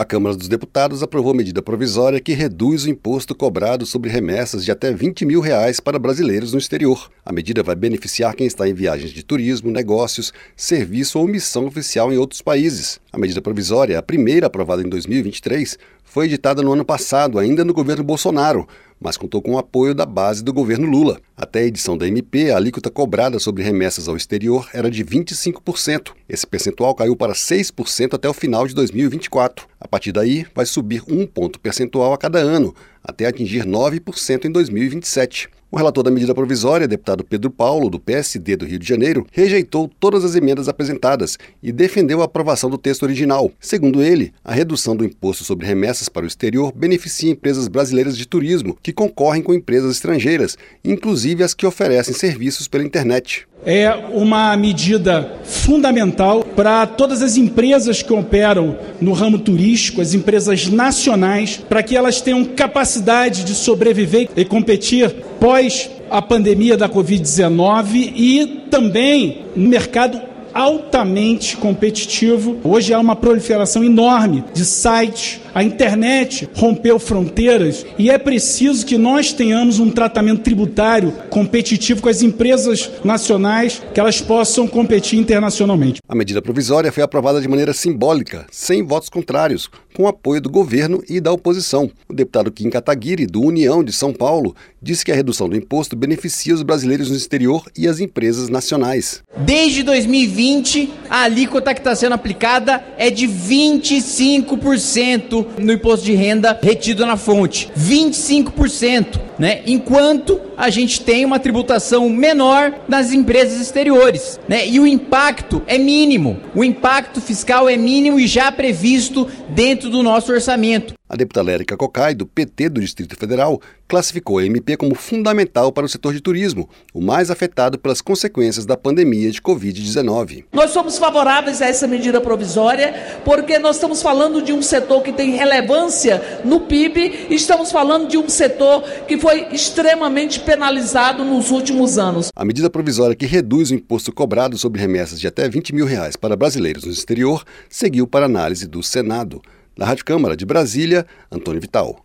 A Câmara dos Deputados aprovou medida provisória que reduz o imposto cobrado sobre remessas de até 20 mil reais para brasileiros no exterior. A medida vai beneficiar quem está em viagens de turismo, negócios, serviço ou missão oficial em outros países. A medida provisória, a primeira aprovada em 2023, foi editada no ano passado, ainda no governo Bolsonaro, mas contou com o apoio da base do governo Lula. Até a edição da MP, a alíquota cobrada sobre remessas ao exterior era de 25%. Esse percentual caiu para 6% até o final de 2024. A partir daí, vai subir um ponto percentual a cada ano, até atingir 9% em 2027. O relator da medida provisória, deputado Pedro Paulo, do PSD do Rio de Janeiro, rejeitou todas as emendas apresentadas e defendeu a aprovação do texto original. Segundo ele, a redução do imposto sobre remessas para o exterior beneficia empresas brasileiras de turismo que concorrem com empresas estrangeiras, inclusive as que oferecem serviços pela internet. É uma medida fundamental para todas as empresas que operam no ramo turístico, as empresas nacionais, para que elas tenham capacidade de sobreviver e competir pós a pandemia da Covid-19 e também no mercado altamente competitivo. Hoje há uma proliferação enorme de sites, a internet rompeu fronteiras e é preciso que nós tenhamos um tratamento tributário competitivo com as empresas nacionais, que elas possam competir internacionalmente. A medida provisória foi aprovada de maneira simbólica, sem votos contrários, com apoio do governo e da oposição. O deputado Kim Kataguiri, do União de São Paulo, disse que a redução do imposto beneficia os brasileiros no exterior e as empresas nacionais. Desde 2020, a alíquota que está sendo aplicada é de 25% no imposto de renda retido na fonte. 25%, né? Enquanto a gente tem uma tributação menor nas empresas exteriores, né? E o impacto é mínimo. O impacto fiscal é mínimo e já previsto dentro do nosso orçamento. A deputada Érica Cocai, do PT do Distrito Federal, classificou a MP como fundamental para o setor de turismo, o mais afetado pelas consequências da pandemia de Covid-19. Nós somos favoráveis a essa medida provisória porque nós estamos falando de um setor que tem relevância no PIB e estamos falando de um setor que foi extremamente penalizado nos últimos anos. A medida provisória que reduz o imposto cobrado sobre remessas de até 20 mil reais para brasileiros no exterior seguiu para análise do Senado. Da Rádio Câmara de Brasília, Antônio Vital.